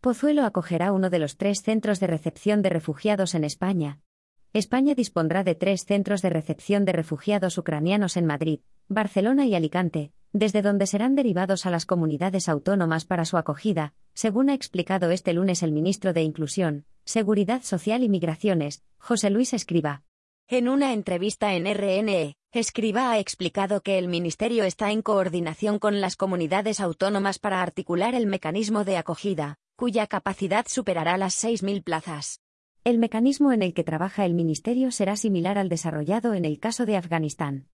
Pozuelo acogerá uno de los tres centros de recepción de refugiados en España. España dispondrá de tres centros de recepción de refugiados ucranianos en Madrid, Barcelona y Alicante, desde donde serán derivados a las comunidades autónomas para su acogida, según ha explicado este lunes el ministro de Inclusión, Seguridad Social y Migraciones, José Luis Escriba. En una entrevista en RNE, Escriba ha explicado que el Ministerio está en coordinación con las comunidades autónomas para articular el mecanismo de acogida, cuya capacidad superará las 6.000 plazas. El mecanismo en el que trabaja el Ministerio será similar al desarrollado en el caso de Afganistán.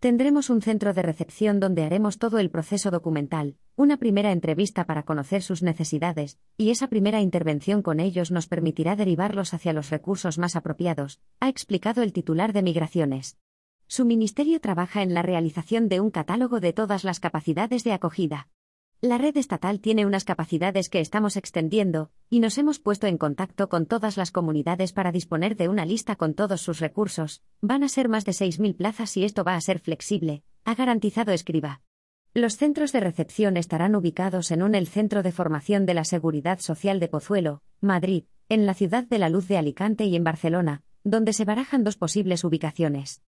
Tendremos un centro de recepción donde haremos todo el proceso documental, una primera entrevista para conocer sus necesidades, y esa primera intervención con ellos nos permitirá derivarlos hacia los recursos más apropiados, ha explicado el titular de Migraciones. Su ministerio trabaja en la realización de un catálogo de todas las capacidades de acogida. La red estatal tiene unas capacidades que estamos extendiendo, y nos hemos puesto en contacto con todas las comunidades para disponer de una lista con todos sus recursos. Van a ser más de 6.000 plazas y esto va a ser flexible, ha garantizado Escriba. Los centros de recepción estarán ubicados en un el Centro de Formación de la Seguridad Social de Pozuelo, Madrid, en la ciudad de la Luz de Alicante y en Barcelona, donde se barajan dos posibles ubicaciones.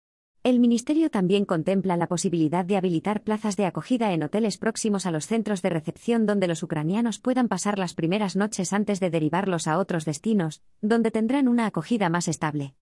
El Ministerio también contempla la posibilidad de habilitar plazas de acogida en hoteles próximos a los centros de recepción donde los ucranianos puedan pasar las primeras noches antes de derivarlos a otros destinos, donde tendrán una acogida más estable.